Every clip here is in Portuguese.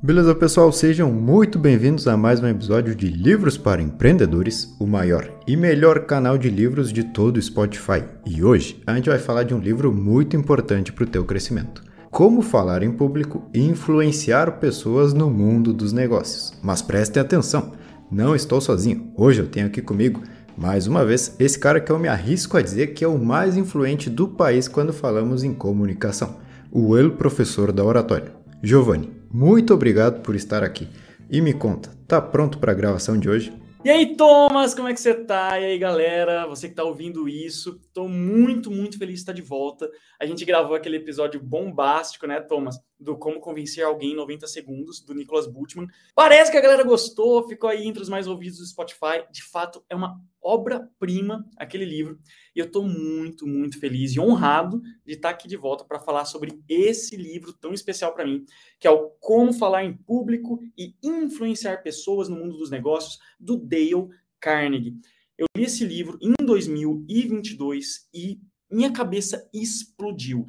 Beleza, pessoal? Sejam muito bem-vindos a mais um episódio de Livros para Empreendedores, o maior e melhor canal de livros de todo o Spotify. E hoje a gente vai falar de um livro muito importante para o teu crescimento. Como falar em público e influenciar pessoas no mundo dos negócios. Mas prestem atenção, não estou sozinho. Hoje eu tenho aqui comigo, mais uma vez, esse cara que eu me arrisco a dizer que é o mais influente do país quando falamos em comunicação, o El Professor da Oratória, Giovanni. Muito obrigado por estar aqui. E me conta, tá pronto para a gravação de hoje? E aí, Thomas, como é que você tá? E aí, galera, você que tá ouvindo isso, tô muito, muito feliz de estar de volta. A gente gravou aquele episódio bombástico, né, Thomas, do Como Convencer Alguém em 90 Segundos, do Nicholas Bultman. Parece que a galera gostou, ficou aí entre os mais ouvidos do Spotify. De fato, é uma obra-prima aquele livro. E eu tô muito, muito feliz e honrado de estar aqui de volta para falar sobre esse livro tão especial para mim, que é o Como Falar em Público e Influenciar Pessoas no Mundo dos Negócios, do Dale Carnegie. Eu li esse livro em 2022 e minha cabeça explodiu.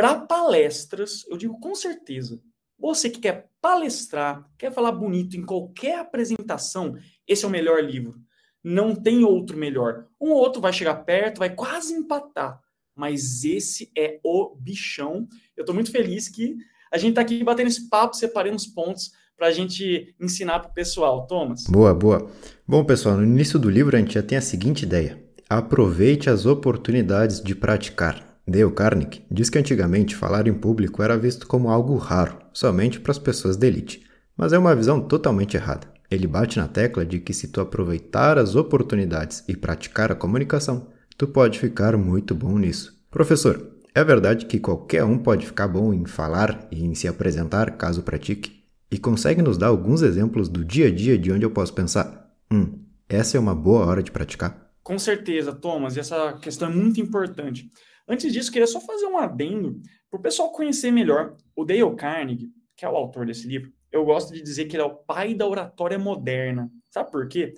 Para palestras, eu digo com certeza, você que quer palestrar, quer falar bonito em qualquer apresentação, esse é o melhor livro. Não tem outro melhor. Um ou outro vai chegar perto, vai quase empatar. Mas esse é o bichão. Eu estou muito feliz que a gente está aqui batendo esse papo, separando os pontos para a gente ensinar para o pessoal. Thomas. Boa, boa. Bom, pessoal, no início do livro a gente já tem a seguinte ideia. Aproveite as oportunidades de praticar. Dale Carnegie diz que antigamente falar em público era visto como algo raro, somente para as pessoas da elite. Mas é uma visão totalmente errada. Ele bate na tecla de que se tu aproveitar as oportunidades e praticar a comunicação, tu pode ficar muito bom nisso. Professor, é verdade que qualquer um pode ficar bom em falar e em se apresentar caso pratique? E consegue nos dar alguns exemplos do dia a dia de onde eu posso pensar, hum, essa é uma boa hora de praticar? Com certeza, Thomas, essa questão é muito importante. Antes disso, queria só fazer um adendo para o pessoal conhecer melhor o Dale Carnegie, que é o autor desse livro eu gosto de dizer que ele é o pai da oratória moderna. Sabe por quê?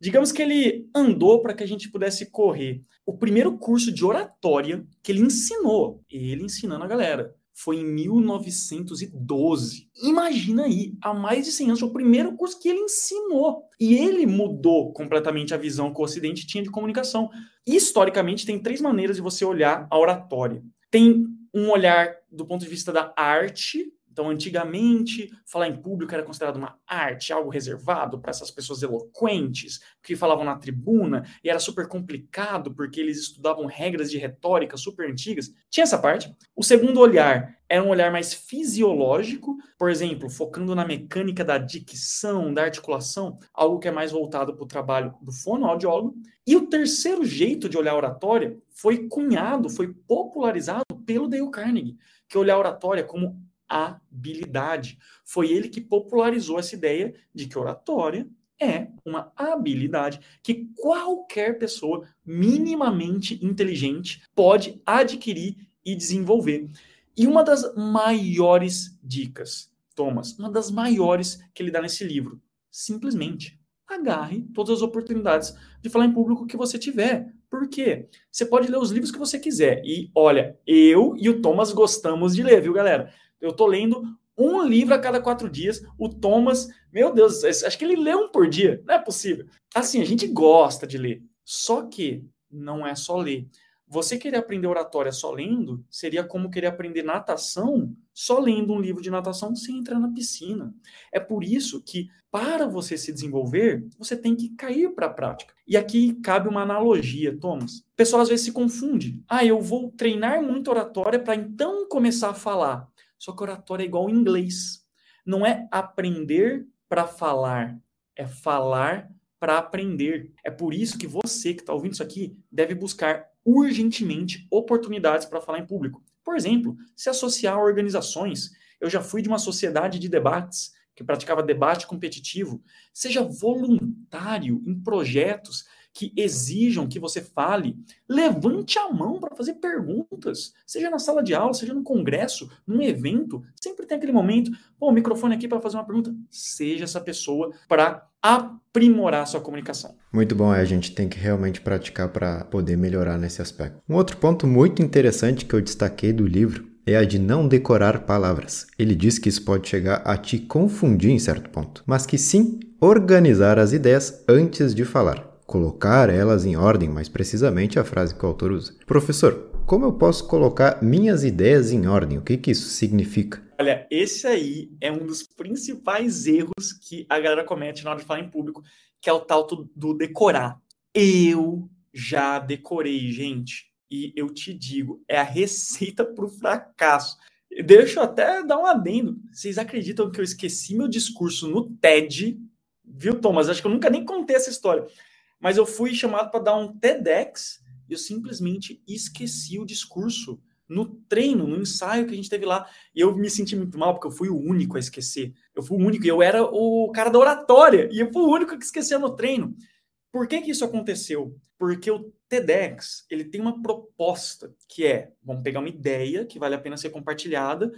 Digamos que ele andou para que a gente pudesse correr. O primeiro curso de oratória que ele ensinou, ele ensinando a galera, foi em 1912. Imagina aí, há mais de 100 anos, foi o primeiro curso que ele ensinou. E ele mudou completamente a visão que o Ocidente tinha de comunicação. Historicamente, tem três maneiras de você olhar a oratória. Tem um olhar do ponto de vista da arte, então, antigamente, falar em público era considerado uma arte, algo reservado para essas pessoas eloquentes, que falavam na tribuna, e era super complicado porque eles estudavam regras de retórica super antigas. Tinha essa parte. O segundo olhar era um olhar mais fisiológico, por exemplo, focando na mecânica da dicção, da articulação, algo que é mais voltado para o trabalho do fonoaudiólogo. E o terceiro jeito de olhar oratória foi cunhado, foi popularizado pelo Dale Carnegie, que olhar oratória como habilidade. Foi ele que popularizou essa ideia de que oratória é uma habilidade que qualquer pessoa minimamente inteligente pode adquirir e desenvolver. E uma das maiores dicas, Thomas, uma das maiores que ele dá nesse livro, simplesmente agarre todas as oportunidades de falar em público que você tiver. Por quê? Você pode ler os livros que você quiser. E olha, eu e o Thomas gostamos de ler, viu, galera? Eu tô lendo um livro a cada quatro dias. O Thomas, meu Deus, acho que ele lê um por dia. Não é possível. Assim, a gente gosta de ler. Só que não é só ler. Você querer aprender oratória só lendo seria como querer aprender natação só lendo um livro de natação sem entrar na piscina. É por isso que, para você se desenvolver, você tem que cair para a prática. E aqui cabe uma analogia, Thomas. O pessoal às vezes se confunde. Ah, eu vou treinar muito oratória para então começar a falar. Só que oratória é igual inglês. Não é aprender para falar, é falar para aprender. É por isso que você que está ouvindo isso aqui deve buscar urgentemente oportunidades para falar em público. Por exemplo, se associar a organizações. Eu já fui de uma sociedade de debates que praticava debate competitivo. Seja voluntário em projetos que exijam que você fale, levante a mão para fazer perguntas, seja na sala de aula, seja no congresso, num evento, sempre tem aquele momento, pô, o microfone aqui para fazer uma pergunta, seja essa pessoa para aprimorar sua comunicação. Muito bom, é, a gente tem que realmente praticar para poder melhorar nesse aspecto. Um outro ponto muito interessante que eu destaquei do livro é a de não decorar palavras. Ele diz que isso pode chegar a te confundir em certo ponto, mas que sim organizar as ideias antes de falar. Colocar elas em ordem, mais precisamente a frase que o autor usa. Professor, como eu posso colocar minhas ideias em ordem? O que, que isso significa? Olha, esse aí é um dos principais erros que a galera comete na hora de falar em público, que é o tal do decorar. Eu já decorei, gente, e eu te digo, é a receita para o fracasso. Deixa eu até dar um adendo. Vocês acreditam que eu esqueci meu discurso no TED? Viu, Thomas? Acho que eu nunca nem contei essa história. Mas eu fui chamado para dar um TEDx e eu simplesmente esqueci o discurso no treino, no ensaio que a gente teve lá. E eu me senti muito mal, porque eu fui o único a esquecer. Eu fui o único, e eu era o cara da oratória, e eu fui o único que esquecia no treino. Por que, que isso aconteceu? Porque o TEDx ele tem uma proposta que é, vamos pegar uma ideia que vale a pena ser compartilhada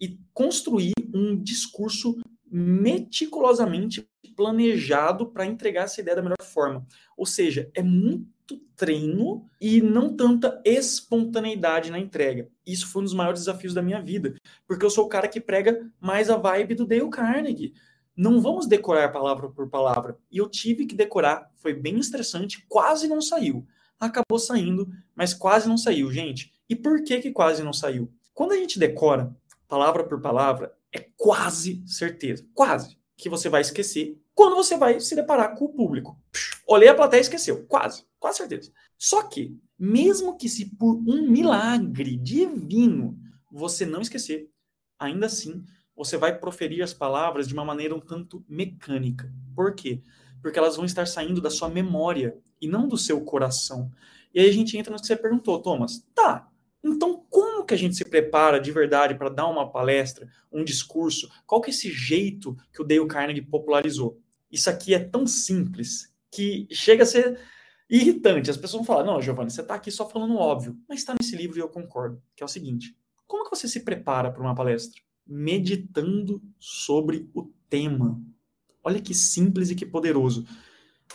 e construir um discurso meticulosamente planejado para entregar essa ideia da melhor forma. Ou seja, é muito treino e não tanta espontaneidade na entrega. Isso foi um dos maiores desafios da minha vida, porque eu sou o cara que prega mais a vibe do Dale Carnegie. Não vamos decorar palavra por palavra. E eu tive que decorar, foi bem estressante, quase não saiu. Acabou saindo, mas quase não saiu, gente. E por que que quase não saiu? Quando a gente decora palavra por palavra, é quase certeza, quase que você vai esquecer quando você vai se deparar com o público. Olhei a plateia e esqueceu. Quase, quase certeza. Só que, mesmo que se por um milagre divino você não esquecer, ainda assim você vai proferir as palavras de uma maneira um tanto mecânica. Por quê? Porque elas vão estar saindo da sua memória e não do seu coração. E aí a gente entra no que você perguntou, Thomas. Tá, então como que a gente se prepara de verdade para dar uma palestra, um discurso? Qual que é esse jeito que o Dale Carnegie popularizou? Isso aqui é tão simples que chega a ser irritante. As pessoas vão falar: não, Giovanni, você está aqui só falando óbvio. Mas está nesse livro e eu concordo. Que é o seguinte: como que você se prepara para uma palestra? Meditando sobre o tema. Olha que simples e que poderoso.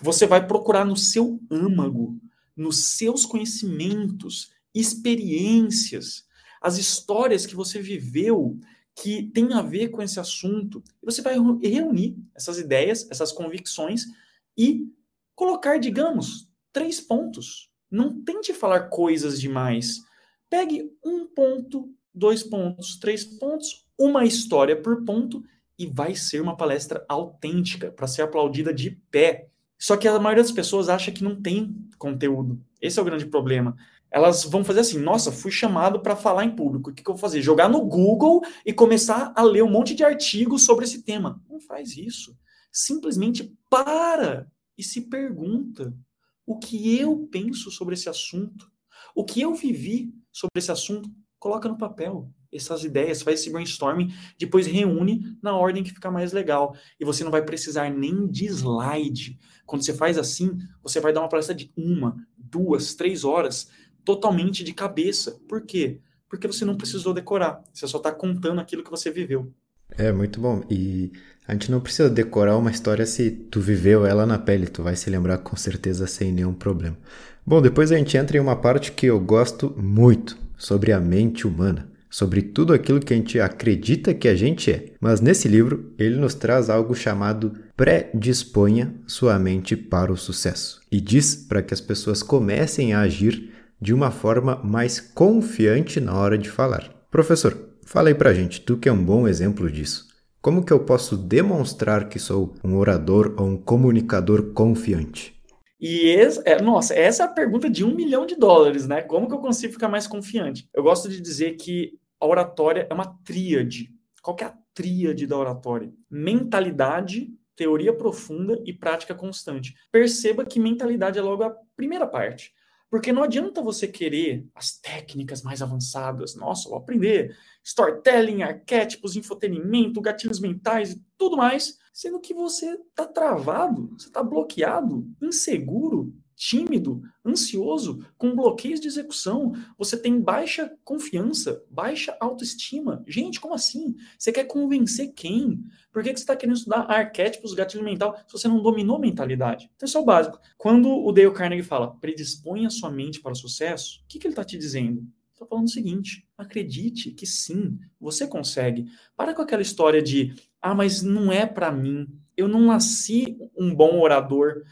Você vai procurar no seu âmago, nos seus conhecimentos, experiências, as histórias que você viveu que tem a ver com esse assunto. Você vai reunir essas ideias, essas convicções e colocar, digamos, três pontos. Não tente falar coisas demais. Pegue um ponto, dois pontos, três pontos, uma história por ponto e vai ser uma palestra autêntica para ser aplaudida de pé. Só que a maioria das pessoas acha que não tem conteúdo. Esse é o grande problema elas vão fazer assim: nossa, fui chamado para falar em público. O que, que, eu vou fazer? Jogar no Google e começar a ler um monte de artigos sobre esse tema. Não faz isso. Simplesmente para e se pergunta: o que eu penso sobre esse assunto? O que eu vivi sobre esse assunto? Coloca no papel essas ideias, faz esse brainstorming, depois reúne na ordem que fica mais legal. E você não vai precisar nem de slide. Quando você faz assim, você vai dar uma palestra de uma, duas, três horas totalmente de cabeça. Por quê? Porque você não precisou decorar, você só está contando aquilo que você viveu. É muito bom. E a gente não precisa decorar uma história se tu viveu ela na pele, tu vai se lembrar com certeza sem nenhum problema. Bom, depois a gente entra em uma parte que eu gosto muito, sobre a mente humana, sobre tudo aquilo que a gente acredita que a gente é. Mas nesse livro, ele nos traz algo chamado Predisponha sua mente para o sucesso e diz para que as pessoas comecem a agir de uma forma mais confiante na hora de falar. Professor, fala aí pra gente, tu que é um bom exemplo disso. Como que eu posso demonstrar que sou um orador ou um comunicador confiante? E esse, é, nossa, essa é a pergunta de um milhão de dólares, né? Como que eu consigo ficar mais confiante? Eu gosto de dizer que a oratória é uma tríade. Qual que é a tríade da oratória? Mentalidade, teoria profunda e prática constante. Perceba que mentalidade é logo a primeira parte. Porque não adianta você querer as técnicas mais avançadas. Nossa, vou aprender storytelling, arquétipos, infotenimento, gatilhos mentais e tudo mais, sendo que você está travado, você está bloqueado, inseguro, tímido, ansioso, com bloqueios de execução, você tem baixa confiança, baixa autoestima. Gente, como assim? Você quer convencer quem? Por que, você está querendo estudar arquétipos, gatilho mental, se você não dominou mentalidade? Então, isso é o básico. Quando o Dale Carnegie fala, predisponha sua mente para o sucesso, o que, que ele está te dizendo? Estou falando o seguinte: acredite que sim, você consegue. Para com aquela história de, ah, mas não é para mim. Eu não nasci um bom orador.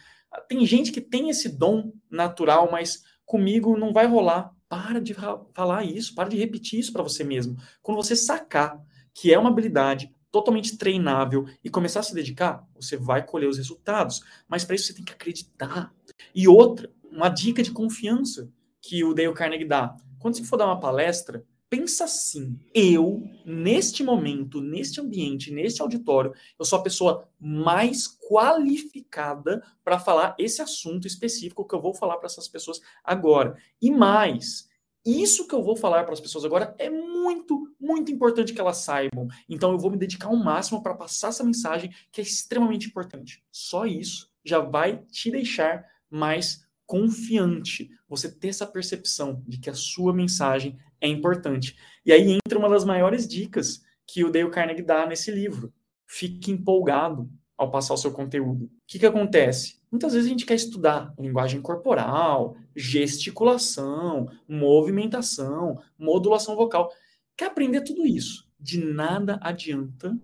Tem gente que tem esse dom natural, mas comigo não vai rolar. Para de falar isso, para de repetir isso para você mesmo. Quando você sacar que é uma habilidade totalmente treinável e começar a se dedicar, você vai colher os resultados. Mas para isso você tem que acreditar. E outra, uma dica de confiança que o Dale Carnegie dá. Quando você for dar uma palestra, pensa assim: eu, neste momento, neste ambiente, neste auditório, eu sou a pessoa mais qualificada para falar esse assunto específico que eu vou falar para essas pessoas agora. E mais, isso que eu vou falar para as pessoas agora é muito, muito importante que elas saibam. Então eu vou me dedicar ao máximo para passar essa mensagem que é extremamente importante. Só isso já vai te deixar mais confiante. Você ter essa percepção de que a sua mensagem é importante. E aí entra uma das maiores dicas que o Dale Carnegie dá nesse livro. Fique empolgado ao passar o seu conteúdo. O que, que acontece? Muitas vezes a gente quer estudar linguagem corporal, gesticulação, movimentação, modulação vocal. Quer aprender tudo isso. De nada adianta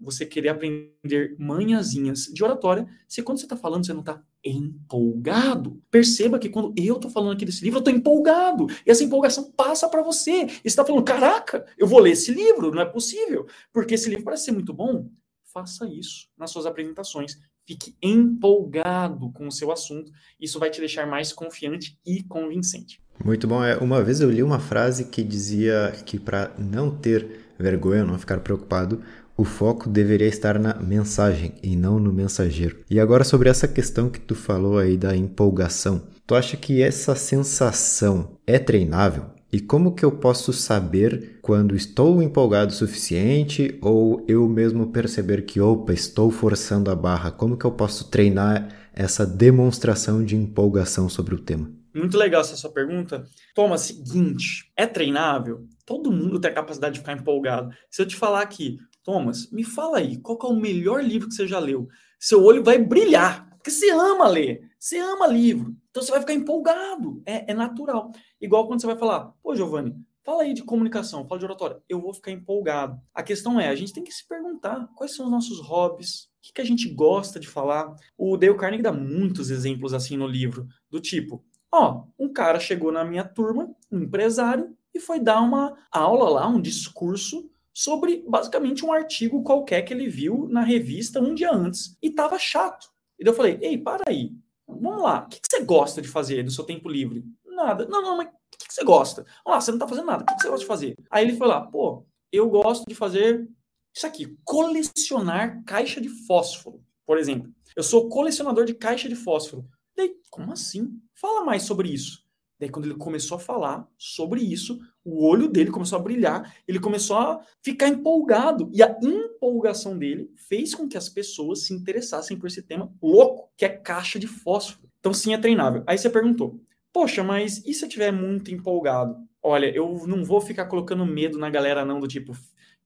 você querer aprender manhãzinhas de oratória se quando você está falando você não está empolgado. Perceba que quando eu estou falando aqui desse livro, eu estou empolgado. E essa empolgação passa para você. E você está falando, caraca, eu vou ler esse livro, não é possível. Porque esse livro parece ser muito bom. Faça isso nas suas apresentações. Fique empolgado com o seu assunto. Isso vai te deixar mais confiante e convincente. Muito bom. É, uma vez eu li uma frase que dizia que para não ter vergonha, não ficar preocupado, o foco deveria estar na mensagem e não no mensageiro. E agora sobre essa questão que tu falou aí da empolgação. Tu acha que essa sensação é treinável? E como que eu posso saber quando estou empolgado o suficiente ou eu mesmo perceber que, opa, estou forçando a barra? Como que eu posso treinar essa demonstração de empolgação sobre o tema? Muito legal essa sua pergunta. Toma, seguinte, é treinável? Todo mundo tem a capacidade de ficar empolgado. Se eu te falar aqui, Thomas, me fala aí, qual é o melhor livro que você já leu? Seu olho vai brilhar, porque você ama ler, você ama livro. Então você vai ficar empolgado, é, é natural. Igual quando você vai falar, pô, Giovanni, fala aí de comunicação, fala de oratória. Eu vou ficar empolgado. A questão é, a gente tem que se perguntar quais são os nossos hobbies, o que, que a gente gosta de falar. O Dale Carnegie dá muitos exemplos assim no livro, do tipo, ó, um cara chegou na minha turma, um empresário, e foi dar uma aula lá, um discurso sobre basicamente um artigo qualquer que ele viu na revista um dia antes. E tava chato. E daí eu falei, ei, para aí. Vamos lá. O que, você gosta de fazer no seu tempo livre? Nada. Não, não, mas o que, você gosta? Vamos lá, você não tá fazendo nada. O que, você gosta de fazer? Aí ele foi lá, pô, eu gosto de fazer isso aqui, colecionar caixa de fósforo, por exemplo. Eu sou colecionador de caixa de fósforo. Daí, como assim? Fala mais sobre isso. Daí, quando ele começou a falar sobre isso, o olho dele começou a brilhar, ele começou a ficar empolgado. E a empolgação dele fez com que as pessoas se interessassem por esse tema louco, que é caixa de fósforo. Então, sim, é treinável. Aí você perguntou, poxa, mas e se eu estiver muito empolgado? Olha, eu não vou ficar colocando medo na galera, não, do tipo,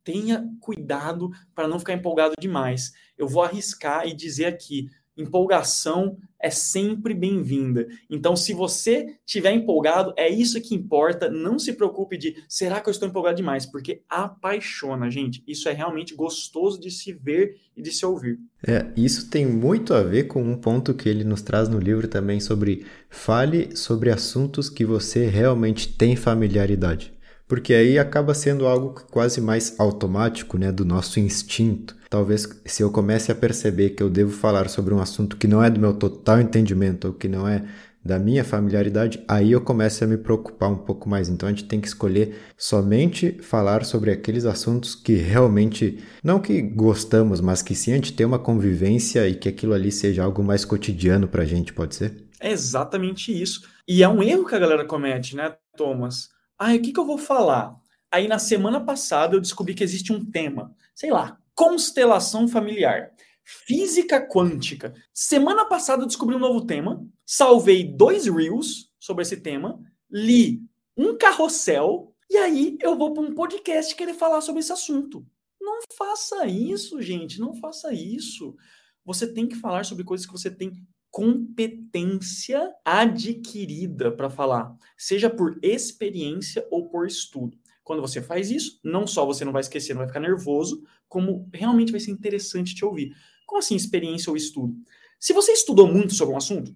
tenha cuidado para não ficar empolgado demais. Eu vou arriscar e dizer aqui, empolgação é sempre bem-vinda. Então, se você estiver empolgado, é isso que importa. Não se preocupe de será que eu estou empolgado demais, porque apaixona, gente. Isso é realmente gostoso de se ver e de se ouvir. É, isso tem muito a ver com um ponto que ele nos traz no livro também sobre fale sobre assuntos que você realmente tem familiaridade porque aí acaba sendo algo quase mais automático, né, do nosso instinto. Talvez se eu comece a perceber que eu devo falar sobre um assunto que não é do meu total entendimento ou que não é da minha familiaridade, aí eu começo a me preocupar um pouco mais. Então a gente tem que escolher somente falar sobre aqueles assuntos que realmente, não que gostamos, mas que sim a gente tem uma convivência e que aquilo ali seja algo mais cotidiano para a gente, pode ser? É exatamente isso. E é um erro que a galera comete, né, Thomas? Ah, o que, que eu vou falar? Aí na semana passada eu descobri que existe um tema, sei lá, constelação familiar, física quântica. Semana passada eu descobri um novo tema, salvei dois reels sobre esse tema, li um carrossel e aí eu vou para um podcast querer falar sobre esse assunto. Não faça isso, gente, não faça isso. Você tem que falar sobre coisas que você tem competência adquirida para falar, seja por experiência ou por estudo. Quando você faz isso, não só você não vai esquecer, não vai ficar nervoso, como realmente vai ser interessante te ouvir. Como assim experiência ou estudo? Se você estudou muito sobre um assunto,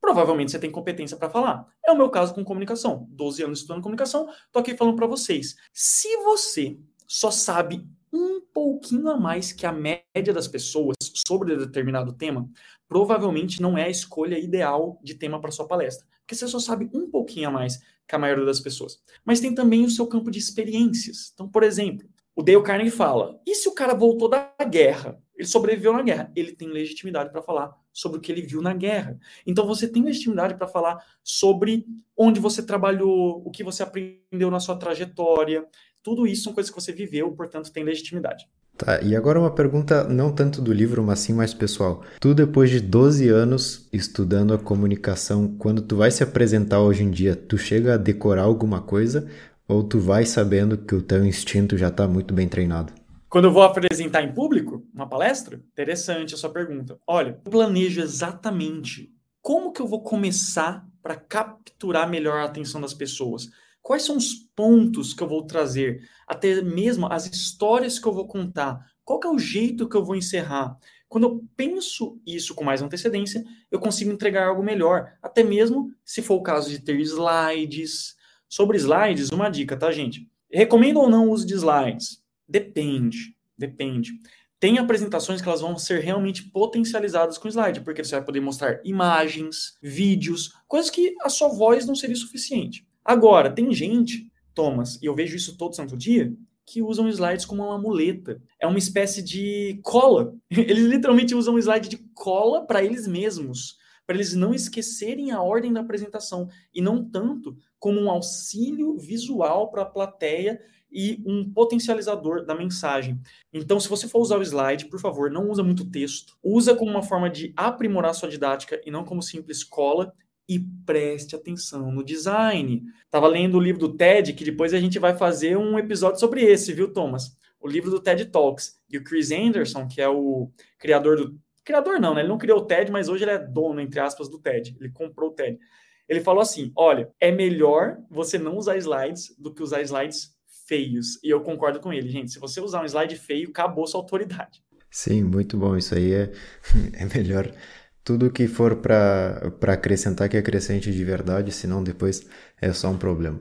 provavelmente você tem competência para falar. É o meu caso com comunicação. 12 anos estudando comunicação, tô aqui falando para vocês. Se você só sabe um pouquinho a mais que a média das pessoas sobre determinado tema, provavelmente não é a escolha ideal de tema para sua palestra, porque você só sabe um pouquinho a mais que a maioria das pessoas. Mas tem também o seu campo de experiências. Então, por exemplo, o Dale Carnegie fala: e se o cara voltou da guerra? Ele sobreviveu na guerra. Ele tem legitimidade para falar sobre o que ele viu na guerra. Então você tem legitimidade para falar sobre onde você trabalhou, o que você aprendeu na sua trajetória. Tudo isso são coisas que você viveu, portanto tem legitimidade. Tá, e agora uma pergunta não tanto do livro, mas sim mais pessoal. Tu, depois de 12 anos estudando a comunicação, quando tu vai se apresentar hoje em dia, tu chega a decorar alguma coisa ou tu vai sabendo que o teu instinto já está muito bem treinado? Quando eu vou apresentar em público, uma palestra, interessante a sua pergunta. Olha, eu planejo exatamente como que eu vou começar para capturar melhor a atenção das pessoas. Quais são os pontos que eu vou trazer? Até mesmo as histórias que eu vou contar. Qual é o jeito que eu vou encerrar? Quando eu penso isso com mais antecedência, eu consigo entregar algo melhor. Até mesmo se for o caso de ter slides. Sobre slides, uma dica, tá, gente? Recomendo ou não o uso de slides? Depende. Depende. Tem apresentações que elas vão ser realmente potencializadas com slide, porque você vai poder mostrar imagens, vídeos, coisas que a sua voz não seria suficiente. Agora, tem gente, Thomas, e eu vejo isso todo santo dia, que usam slides como uma muleta. É uma espécie de cola. Eles literalmente usam slide de cola para eles mesmos, para eles não esquecerem a ordem da apresentação e não tanto como um auxílio visual para a plateia e um potencializador da mensagem. Então, se você for usar o slide, por favor, não usa muito texto. Usa como uma forma de aprimorar sua didática e não como simples cola e preste atenção no design. Tava lendo o livro do TED, que depois a gente vai fazer um episódio sobre esse, viu, Thomas? O livro do TED Talks. E o Chris Anderson, que é o criador do. Criador não, né? Ele não criou o TED, mas hoje ele é dono, entre aspas, do TED. Ele comprou o TED. Ele falou assim: olha, é melhor você não usar slides do que usar slides feios. E eu concordo com ele, gente. Se você usar um slide feio, acabou sua autoridade. Sim, muito bom. Isso aí é, é melhor tudo que for para acrescentar que acrescente de verdade, senão depois é só um problema.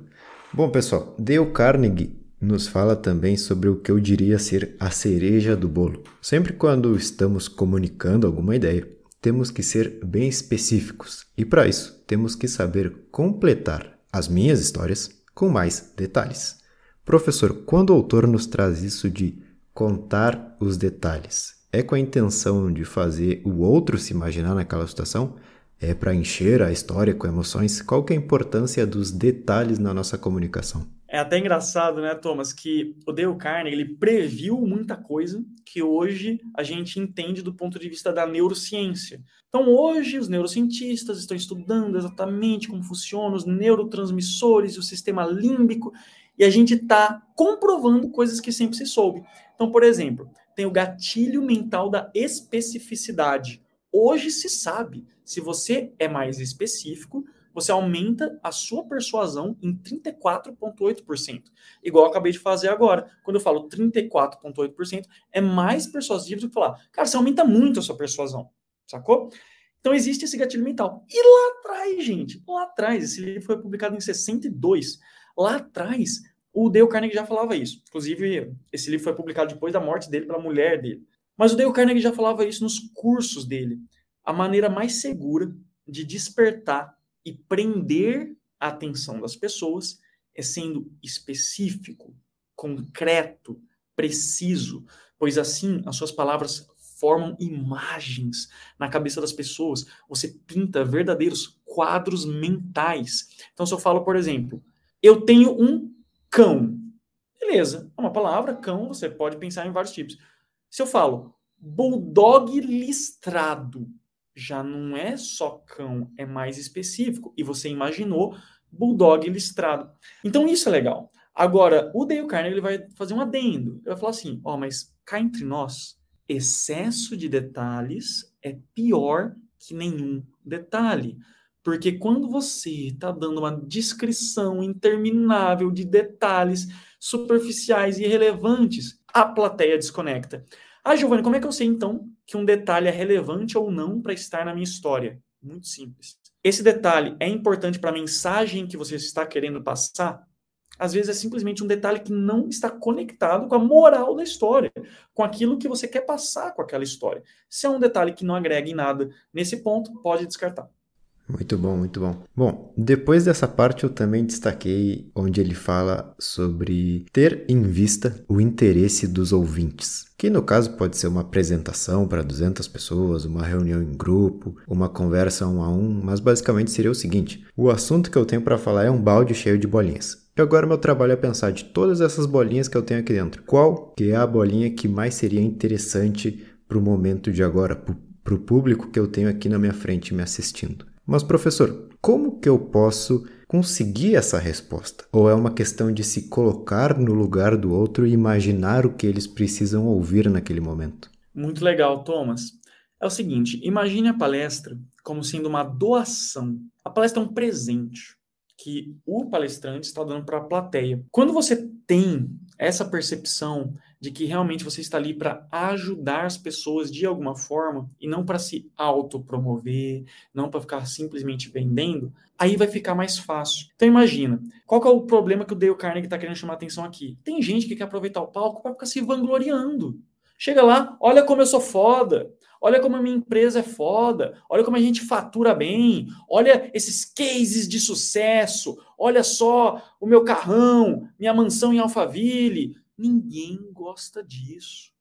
Bom, pessoal, Dale Carnegie nos fala também sobre o que eu diria ser a cereja do bolo. Sempre quando estamos comunicando alguma ideia, temos que ser bem específicos e para isso temos que saber completar as minhas histórias com mais detalhes. Professor, quando o autor nos traz isso de contar os detalhes, é com a intenção de fazer o outro se imaginar naquela situação? É para encher a história com emoções? Qual que é a importância dos detalhes na nossa comunicação? É até engraçado, né, Thomas, que o Dale Carnegie ele previu muita coisa que hoje a gente entende do ponto de vista da neurociência. Então, hoje, os neurocientistas estão estudando exatamente como funcionam os neurotransmissores e o sistema límbico, e a gente está comprovando coisas que sempre se soube. Então, por exemplo, tem o gatilho mental da especificidade. Hoje se sabe, se você é mais específico, você aumenta a sua persuasão em 34,8%. Igual eu acabei de fazer agora. Quando eu falo 34,8%, é mais persuasivo do que falar, cara, você aumenta muito a sua persuasão. Sacou? Então existe esse gatilho mental. E lá atrás, gente, lá atrás, esse livro foi publicado em 62. Lá atrás, o Dale Carnegie já falava isso. Inclusive, esse livro foi publicado depois da morte dele pela mulher dele. Mas o Dale Carnegie já falava isso nos cursos dele. A maneira mais segura de despertar e prender a atenção das pessoas é sendo específico, concreto, preciso, pois assim as suas palavras formam imagens na cabeça das pessoas. Você pinta verdadeiros quadros mentais. Então, se eu falo, por exemplo, eu tenho um cão. Beleza, é uma palavra, cão, você pode pensar em vários tipos. Se eu falo bulldog listrado, já não é só cão, é mais específico. E você imaginou bulldog listrado. Então isso é legal. Agora, o Dale Carnegie ele vai fazer um adendo. Ele vai falar assim: ó, oh, mas cá entre nós, excesso de detalhes é pior que nenhum detalhe. Porque quando você está dando uma descrição interminável de detalhes superficiais e irrelevantes, a plateia desconecta. Ah, Giovanni, como é que eu sei então que um detalhe é relevante ou não para estar na minha história? Muito simples. Esse detalhe é importante para a mensagem que você está querendo passar? Às vezes é simplesmente um detalhe que não está conectado com a moral da história, com aquilo que você quer passar com aquela história. Se é um detalhe que não agrega em nada nesse ponto, pode descartar. Muito bom, muito bom. Bom, depois dessa parte eu também destaquei onde ele fala sobre ter em vista o interesse dos ouvintes, que no caso pode ser uma apresentação para 200 pessoas, uma reunião em grupo, uma conversa um a um, mas basicamente seria o seguinte: o assunto que eu tenho para falar é um balde cheio de bolinhas. E agora meu trabalho é pensar de todas essas bolinhas que eu tenho aqui dentro, qual que é a bolinha que mais seria interessante para o momento de agora, para o público que eu tenho aqui na minha frente me assistindo. Mas, professor, como que eu posso conseguir essa resposta? Ou é uma questão de se colocar no lugar do outro e imaginar o que eles precisam ouvir naquele momento? Muito legal, Thomas. É o seguinte: imagine a palestra como sendo uma doação. A palestra é um presente que o palestrante está dando para a plateia. Quando você tem essa percepção de que realmente você está ali para ajudar as pessoas de alguma forma e não para se autopromover, não para ficar simplesmente vendendo, aí vai ficar mais fácil. Então imagina, qual é o problema que o Dale Carnegie está querendo chamar atenção aqui? Tem gente que quer aproveitar o palco para ficar se vangloriando. Chega lá, olha como eu sou foda, olha como a minha empresa é foda, olha como a gente fatura bem, olha esses cases de sucesso, olha só o meu carrão, minha mansão em Alphaville, Ninguém gosta disso.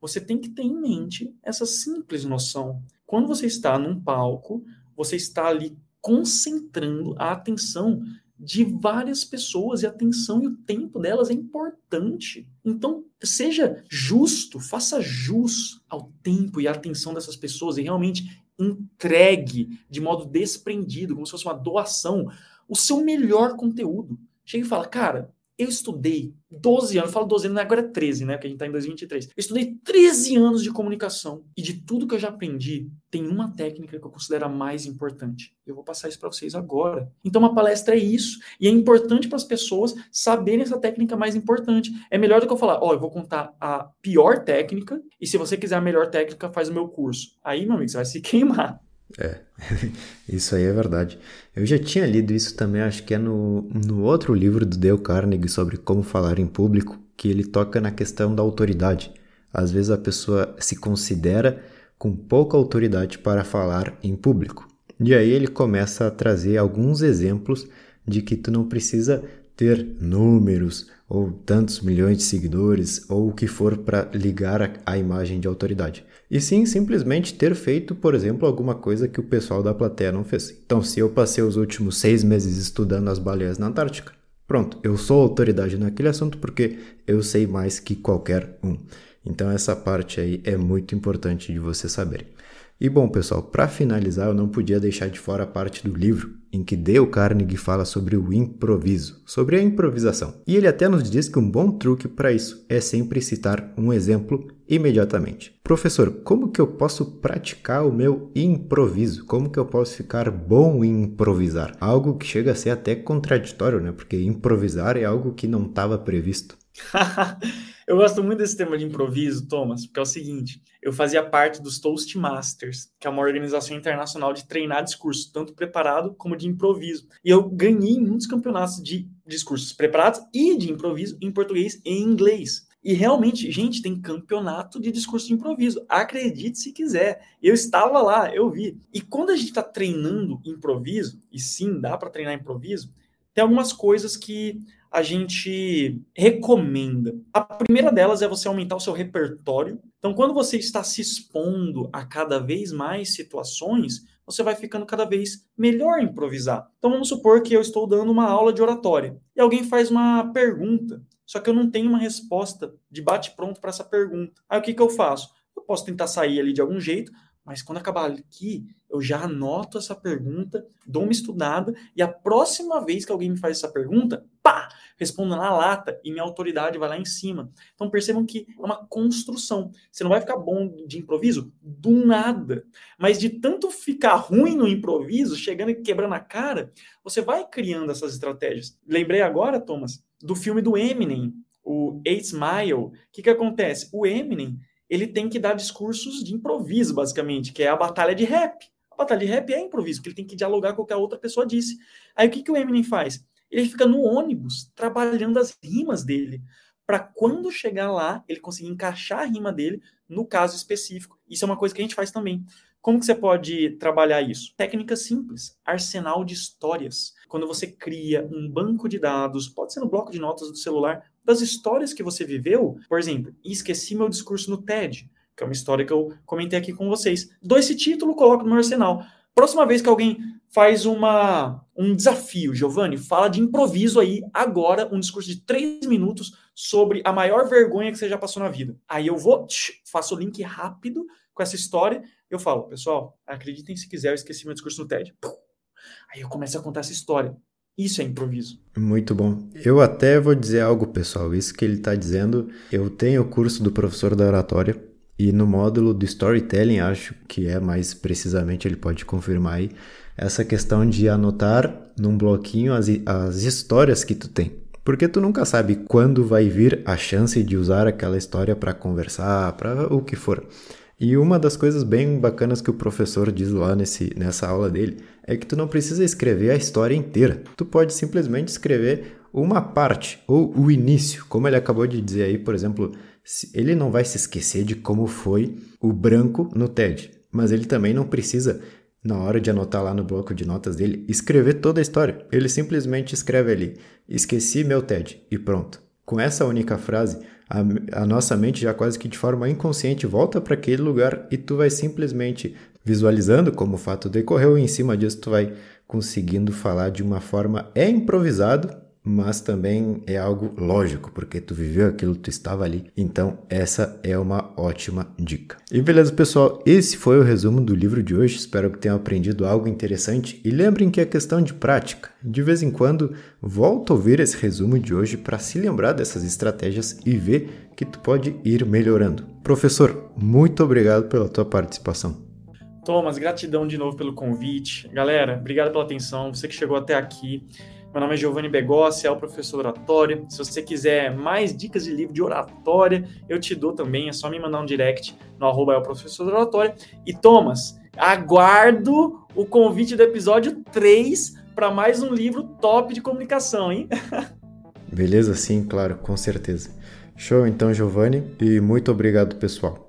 Você tem que ter em mente essa simples noção. Quando você está num palco, você está ali concentrando a atenção de várias pessoas e a atenção e o tempo delas é importante. Então, seja justo, faça jus ao tempo e à atenção dessas pessoas e realmente entregue de modo desprendido, como se fosse uma doação, o seu melhor conteúdo. Chega e fala, cara, eu estudei 12 anos, falo 12 anos, agora é 13, né? Porque a gente está em 2023. Eu estudei 13 anos de comunicação e de tudo que eu já aprendi, tem uma técnica que eu considero a mais importante. Eu vou passar isso para vocês agora. Então, uma palestra é isso. E é importante para as pessoas saberem essa técnica mais importante. É melhor do que eu falar, ó, oh, eu vou contar a pior técnica e se você quiser a melhor técnica, faz o meu curso. Aí, meu amigo, você vai se queimar. É, isso aí é verdade. Eu já tinha lido isso também, acho que é no, no outro livro do Dale Carnegie sobre como falar em público, que ele toca na questão da autoridade. Às vezes a pessoa se considera com pouca autoridade para falar em público. E aí ele começa a trazer alguns exemplos de que tu não precisa ter números ou tantos milhões de seguidores ou o que for para ligar a, a imagem de autoridade e sim simplesmente ter feito, por exemplo, alguma coisa que o pessoal da plateia não fez. Então, se eu passei os últimos seis meses estudando as baleias na Antártica, pronto, eu sou autoridade naquele assunto porque eu sei mais que qualquer um. Então, essa parte aí é muito importante de você saber. E bom, pessoal, para finalizar, eu não podia deixar de fora a parte do livro em que Dale Carnegie fala sobre o improviso, sobre a improvisação. E ele até nos diz que um bom truque para isso é sempre citar um exemplo imediatamente. Professor, como que eu posso praticar o meu improviso? Como que eu posso ficar bom em improvisar? Algo que chega a ser até contraditório, né? Porque improvisar é algo que não estava previsto. eu gosto muito desse tema de improviso, Thomas, porque é o seguinte: eu fazia parte dos Toastmasters, que é uma organização internacional de treinar discurso, tanto preparado como de improviso. E eu ganhei muitos campeonatos de discursos preparados e de improviso em português e em inglês. E realmente, gente, tem campeonato de discurso de improviso. Acredite se quiser. Eu estava lá, eu vi. E quando a gente está treinando improviso, e sim, dá para treinar improviso, tem algumas coisas que a gente recomenda. A primeira delas é você aumentar o seu repertório. Então, quando você está se expondo a cada vez mais situações, você vai ficando cada vez melhor improvisar. Então, vamos supor que eu estou dando uma aula de oratória e alguém faz uma pergunta, só que eu não tenho uma resposta de bate-pronto para essa pergunta. Aí, o que, que eu faço? Eu posso tentar sair ali de algum jeito, Mas quando acabar aqui, eu já anoto essa pergunta, dou uma estudada, e a próxima vez que alguém me faz essa pergunta, pá, respondo na lata e minha autoridade vai lá em cima. Então percebam que é uma construção. Você não vai ficar bom de improviso do nada, mas de tanto ficar ruim no improviso, chegando e quebrando a cara, você vai criando essas estratégias. Lembrei agora, Thomas, do filme do Eminem, o Eight Mile. O que, que acontece? O Eminem ele tem que dar discursos de improviso, basicamente, que é a batalha de rap. Batalha de rap é improviso, que ele tem que dialogar com o que a outra pessoa disse. Aí o que, que o Eminem faz? Ele fica no ônibus trabalhando as rimas dele, para quando chegar lá, ele conseguir encaixar a rima dele no caso específico. Isso é uma coisa que a gente faz também. Como que você pode trabalhar isso? Técnica simples, arsenal de histórias. Quando você cria um banco de dados, pode ser no bloco de notas do celular, das histórias que você viveu. Por exemplo, esqueci meu discurso no TED, que é uma história que eu comentei aqui com vocês. Dou esse título, coloco no meu arsenal. Próxima vez que alguém faz uma, um desafio, Giovanni, fala de improviso aí, agora, um discurso de três minutos sobre a maior vergonha que você já passou na vida. Aí eu vou, tch, faço o link rápido com essa história, eu falo, pessoal, acreditem se quiser, eu esqueci meu discurso no TED. Aí eu começo a contar essa história. Isso é improviso. Muito bom. Eu até vou dizer algo, pessoal. Isso que ele está dizendo, eu tenho o curso do professor da oratória e no módulo do storytelling, acho que é mais precisamente, ele pode confirmar aí, essa questão de anotar num bloquinho as, as histórias que tu tem. Porque tu nunca sabe quando vai vir a chance de usar aquela história para conversar, para o que for. E uma das coisas bem bacanas que o professor diz lá nesse, nessa aula dele é que tu não precisa escrever a história inteira. Tu pode simplesmente escrever uma parte ou o início, como ele acabou de dizer aí, por exemplo, ele não vai se esquecer de como foi o branco no TED, mas ele também não precisa na hora de anotar lá no bloco de notas dele, escrever toda a história. Ele simplesmente escreve ali: esqueci meu TED e pronto. Com essa única frase, a, a nossa mente já quase que de forma inconsciente volta para aquele lugar e tu vai simplesmente visualizando como o fato decorreu e em cima disso tu vai conseguindo falar de uma forma é improvisado, mas também é algo lógico, porque tu viveu aquilo, tu estava ali. Então, essa é uma ótima dica. E beleza, pessoal, esse foi o resumo do livro de hoje. Espero que tenham aprendido algo interessante e lembrem que é questão de prática. De vez em quando, volta a ouvir esse resumo de hoje para se lembrar dessas estratégias e ver que tu pode ir melhorando. Professor, muito obrigado pela tua participação. Thomas, gratidão de novo pelo convite. Galera, obrigado pela atenção. Você que chegou até aqui. Meu nome é Giovanni Begossi, é o professor de oratória. Se você quiser mais dicas de livro de oratória, eu te dou também. É só me mandar um direct no arroba é o professor. E Thomas, aguardo o convite do episódio 3 para mais um livro top de comunicação, hein? Beleza, sim, claro, com certeza. Show então, Giovanni, e muito obrigado, pessoal.